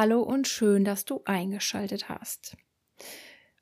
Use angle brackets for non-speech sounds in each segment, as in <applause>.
Hallo und schön, dass du eingeschaltet hast.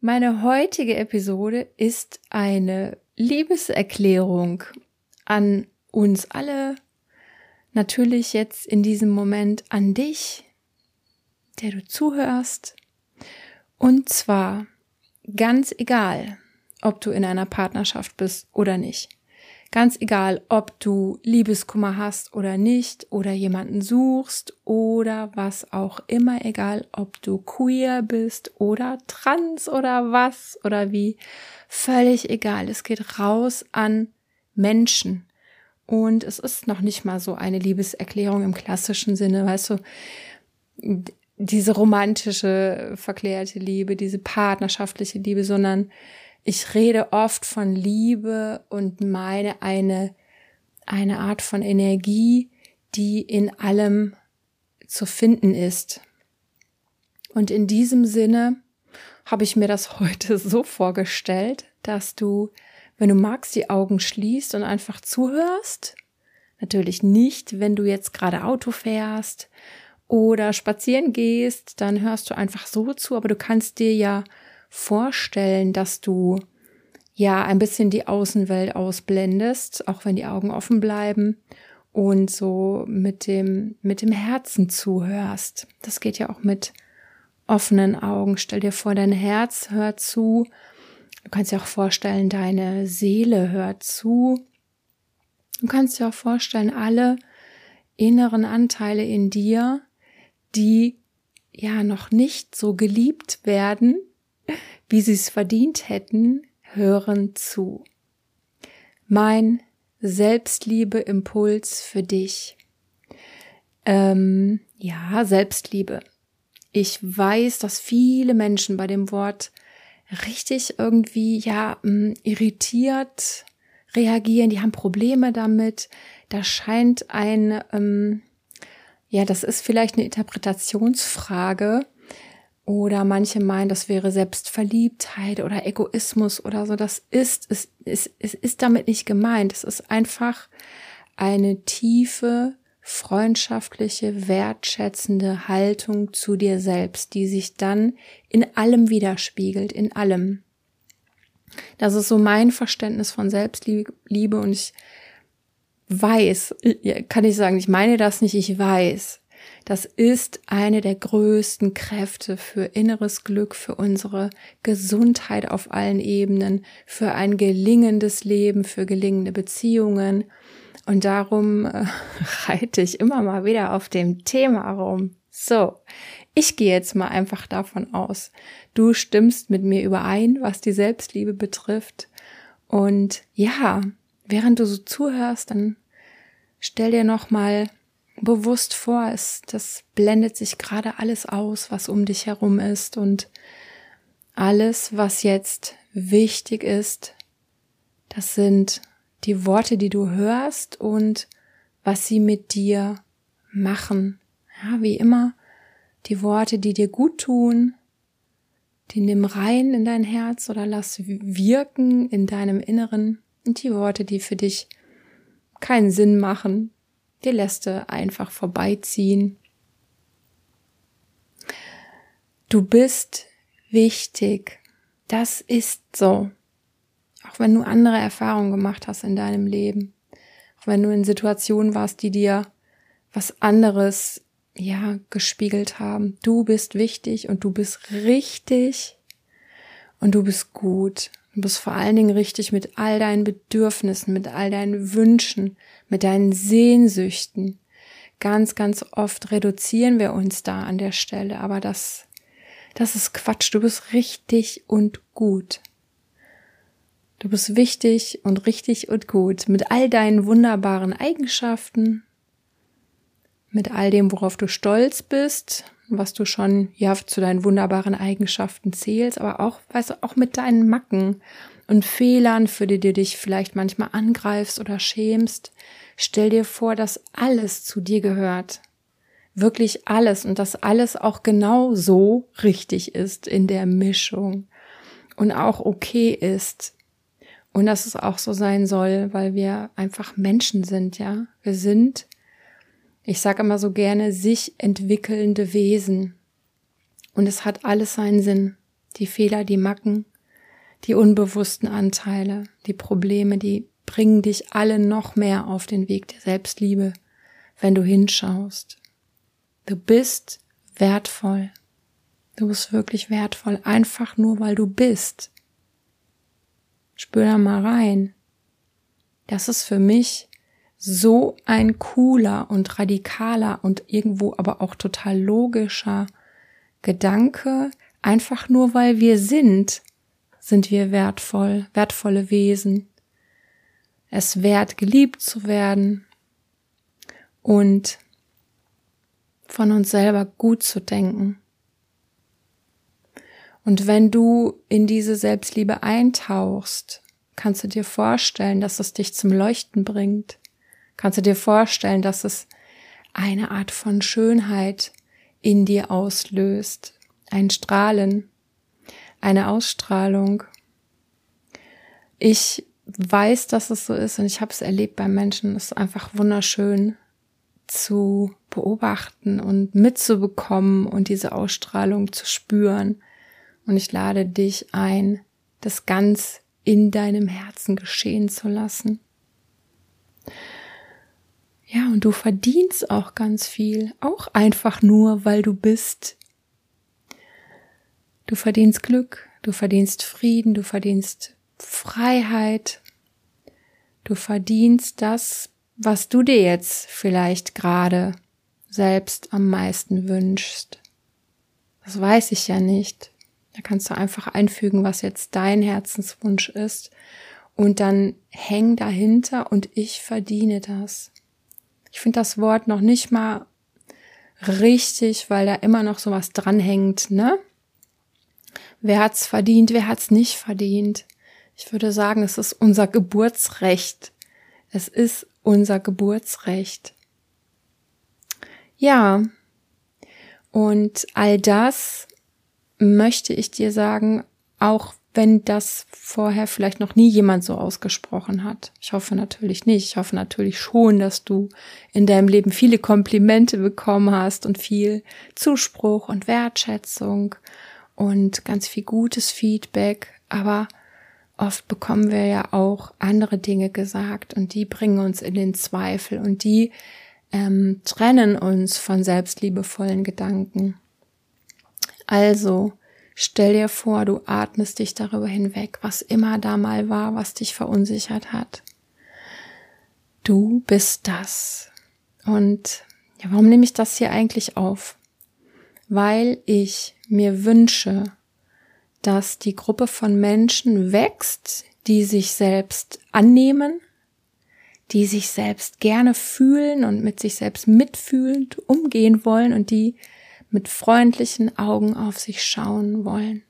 Meine heutige Episode ist eine Liebeserklärung an uns alle, natürlich jetzt in diesem Moment an dich, der du zuhörst. Und zwar ganz egal, ob du in einer Partnerschaft bist oder nicht. Ganz egal, ob du Liebeskummer hast oder nicht oder jemanden suchst oder was auch immer, egal, ob du queer bist oder trans oder was oder wie, völlig egal. Es geht raus an Menschen. Und es ist noch nicht mal so eine Liebeserklärung im klassischen Sinne, weißt du, diese romantische, verklärte Liebe, diese partnerschaftliche Liebe, sondern ich rede oft von Liebe und meine eine, eine Art von Energie, die in allem zu finden ist. Und in diesem Sinne habe ich mir das <laughs> heute so vorgestellt, dass du, wenn du magst, die Augen schließt und einfach zuhörst. Natürlich nicht, wenn du jetzt gerade Auto fährst oder spazieren gehst, dann hörst du einfach so zu, aber du kannst dir ja vorstellen, dass du ja ein bisschen die Außenwelt ausblendest, auch wenn die Augen offen bleiben und so mit dem, mit dem Herzen zuhörst. Das geht ja auch mit offenen Augen. Stell dir vor, dein Herz hört zu. Du kannst dir auch vorstellen, deine Seele hört zu. Du kannst dir auch vorstellen, alle inneren Anteile in dir, die ja noch nicht so geliebt werden, wie sie es verdient hätten, hören zu. Mein Selbstliebe-Impuls für dich. Ähm, ja, Selbstliebe. Ich weiß, dass viele Menschen bei dem Wort richtig irgendwie, ja, mm, irritiert reagieren. Die haben Probleme damit. Da scheint ein, ähm, ja, das ist vielleicht eine Interpretationsfrage. Oder manche meinen, das wäre Selbstverliebtheit oder Egoismus oder so. Das ist, es ist, es ist damit nicht gemeint. Es ist einfach eine tiefe, freundschaftliche, wertschätzende Haltung zu dir selbst, die sich dann in allem widerspiegelt, in allem. Das ist so mein Verständnis von Selbstliebe und ich weiß, kann ich sagen, ich meine das nicht, ich weiß, das ist eine der größten Kräfte für inneres Glück, für unsere Gesundheit auf allen Ebenen, für ein gelingendes Leben, für gelingende Beziehungen. Und darum äh, <laughs> reite ich immer mal wieder auf dem Thema rum. So, ich gehe jetzt mal einfach davon aus, du stimmst mit mir überein, was die Selbstliebe betrifft. Und ja, während du so zuhörst, dann stell dir noch mal bewusst vor, es, das blendet sich gerade alles aus, was um dich herum ist. Und alles, was jetzt wichtig ist, das sind die Worte, die du hörst und was sie mit dir machen. Ja, wie immer, die Worte, die dir gut tun, die nimm rein in dein Herz oder lass wirken in deinem Inneren. Und die Worte, die für dich keinen Sinn machen, die lässt du einfach vorbeiziehen. Du bist wichtig. Das ist so. Auch wenn du andere Erfahrungen gemacht hast in deinem Leben. Auch wenn du in Situationen warst, die dir was anderes, ja, gespiegelt haben. Du bist wichtig und du bist richtig und du bist gut. Du bist vor allen Dingen richtig mit all deinen Bedürfnissen, mit all deinen Wünschen, mit deinen Sehnsüchten. Ganz, ganz oft reduzieren wir uns da an der Stelle, aber das, das ist Quatsch. Du bist richtig und gut. Du bist wichtig und richtig und gut mit all deinen wunderbaren Eigenschaften, mit all dem, worauf du stolz bist, was du schon ja zu deinen wunderbaren Eigenschaften zählst, aber auch, weißt du, auch mit deinen Macken und Fehlern, für die du dich vielleicht manchmal angreifst oder schämst. Stell dir vor, dass alles zu dir gehört. Wirklich alles und dass alles auch genau so richtig ist in der Mischung und auch okay ist. Und dass es auch so sein soll, weil wir einfach Menschen sind, ja. Wir sind ich sage immer so gerne sich entwickelnde Wesen. Und es hat alles seinen Sinn. Die Fehler, die Macken, die unbewussten Anteile, die Probleme, die bringen dich alle noch mehr auf den Weg der Selbstliebe, wenn du hinschaust. Du bist wertvoll. Du bist wirklich wertvoll, einfach nur weil du bist. Spür da mal rein. Das ist für mich so ein cooler und radikaler und irgendwo aber auch total logischer Gedanke, einfach nur weil wir sind, sind wir wertvoll, wertvolle Wesen. Es wert, geliebt zu werden und von uns selber gut zu denken. Und wenn du in diese Selbstliebe eintauchst, kannst du dir vorstellen, dass es dich zum Leuchten bringt. Kannst du dir vorstellen, dass es eine Art von Schönheit in dir auslöst, ein Strahlen, eine Ausstrahlung. Ich weiß, dass es so ist und ich habe es erlebt bei Menschen. Es ist einfach wunderschön zu beobachten und mitzubekommen und diese Ausstrahlung zu spüren. Und ich lade dich ein, das ganz in deinem Herzen geschehen zu lassen. Ja, und du verdienst auch ganz viel, auch einfach nur, weil du bist. Du verdienst Glück, du verdienst Frieden, du verdienst Freiheit, du verdienst das, was du dir jetzt vielleicht gerade selbst am meisten wünschst. Das weiß ich ja nicht. Da kannst du einfach einfügen, was jetzt dein Herzenswunsch ist. Und dann häng dahinter und ich verdiene das. Ich finde das Wort noch nicht mal richtig, weil da immer noch sowas dranhängt, ne? Wer hat's verdient, wer hat's nicht verdient? Ich würde sagen, es ist unser Geburtsrecht. Es ist unser Geburtsrecht. Ja. Und all das möchte ich dir sagen, auch wenn das vorher vielleicht noch nie jemand so ausgesprochen hat. Ich hoffe natürlich nicht. Ich hoffe natürlich schon, dass du in deinem Leben viele Komplimente bekommen hast und viel Zuspruch und Wertschätzung und ganz viel gutes Feedback. Aber oft bekommen wir ja auch andere Dinge gesagt und die bringen uns in den Zweifel und die ähm, trennen uns von selbstliebevollen Gedanken. Also, Stell dir vor, du atmest dich darüber hinweg, was immer da mal war, was dich verunsichert hat. Du bist das. Und ja, warum nehme ich das hier eigentlich auf? Weil ich mir wünsche, dass die Gruppe von Menschen wächst, die sich selbst annehmen, die sich selbst gerne fühlen und mit sich selbst mitfühlend umgehen wollen und die mit freundlichen Augen auf sich schauen wollen.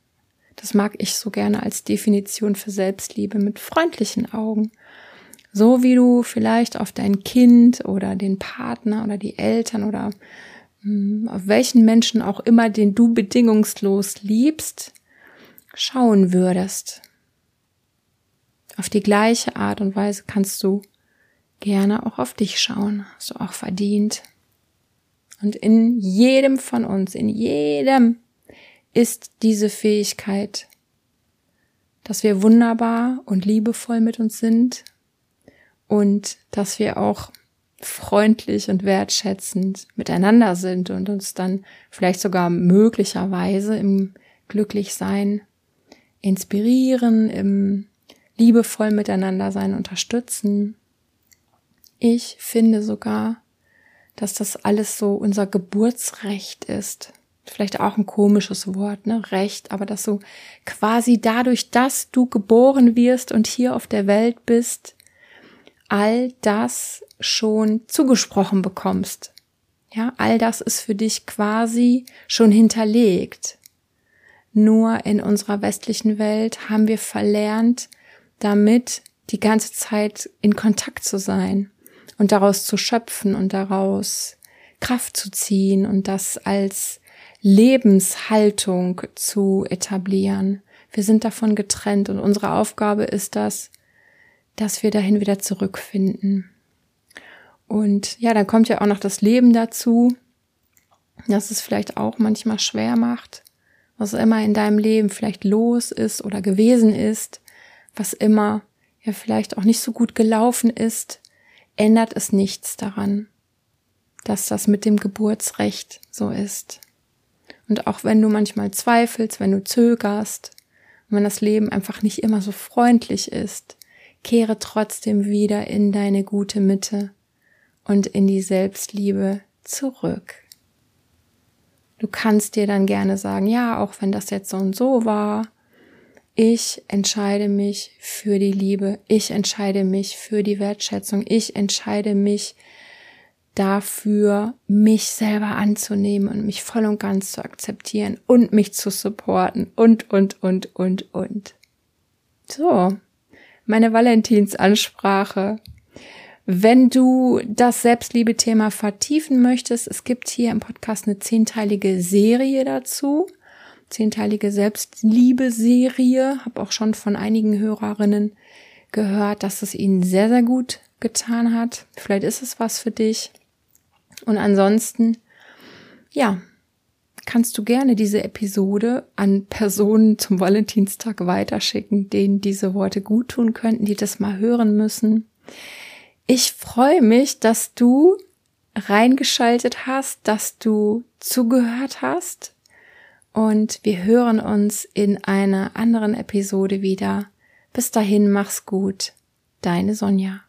Das mag ich so gerne als Definition für Selbstliebe mit freundlichen Augen. So wie du vielleicht auf dein Kind oder den Partner oder die Eltern oder hm, auf welchen Menschen auch immer, den du bedingungslos liebst, schauen würdest. Auf die gleiche Art und Weise kannst du gerne auch auf dich schauen. Hast du auch verdient. Und in jedem von uns, in jedem ist diese Fähigkeit, dass wir wunderbar und liebevoll mit uns sind und dass wir auch freundlich und wertschätzend miteinander sind und uns dann vielleicht sogar möglicherweise im Glücklichsein inspirieren, im liebevoll miteinander sein unterstützen. Ich finde sogar, dass das alles so unser Geburtsrecht ist. Vielleicht auch ein komisches Wort, ne? Recht, aber dass du quasi dadurch, dass du geboren wirst und hier auf der Welt bist, all das schon zugesprochen bekommst. Ja, all das ist für dich quasi schon hinterlegt. Nur in unserer westlichen Welt haben wir verlernt, damit die ganze Zeit in Kontakt zu sein und daraus zu schöpfen und daraus Kraft zu ziehen und das als Lebenshaltung zu etablieren. Wir sind davon getrennt und unsere Aufgabe ist das, dass wir dahin wieder zurückfinden. Und ja, dann kommt ja auch noch das Leben dazu, dass es vielleicht auch manchmal schwer macht. was immer in deinem Leben vielleicht los ist oder gewesen ist, was immer ja vielleicht auch nicht so gut gelaufen ist, ändert es nichts daran, dass das mit dem Geburtsrecht so ist. Und auch wenn du manchmal zweifelst, wenn du zögerst, wenn das Leben einfach nicht immer so freundlich ist, kehre trotzdem wieder in deine gute Mitte und in die Selbstliebe zurück. Du kannst dir dann gerne sagen, ja, auch wenn das jetzt so und so war, ich entscheide mich für die Liebe, ich entscheide mich für die Wertschätzung, ich entscheide mich dafür, mich selber anzunehmen und mich voll und ganz zu akzeptieren und mich zu supporten und, und, und, und, und. So, meine Valentinsansprache. Wenn du das Selbstliebe-Thema vertiefen möchtest, es gibt hier im Podcast eine zehnteilige Serie dazu. Zehnteilige Selbstliebe-Serie. Habe auch schon von einigen Hörerinnen gehört, dass es ihnen sehr, sehr gut getan hat. Vielleicht ist es was für dich. Und ansonsten, ja, kannst du gerne diese Episode an Personen zum Valentinstag weiterschicken, denen diese Worte gut tun könnten, die das mal hören müssen. Ich freue mich, dass du reingeschaltet hast, dass du zugehört hast und wir hören uns in einer anderen Episode wieder. Bis dahin, mach's gut. Deine Sonja.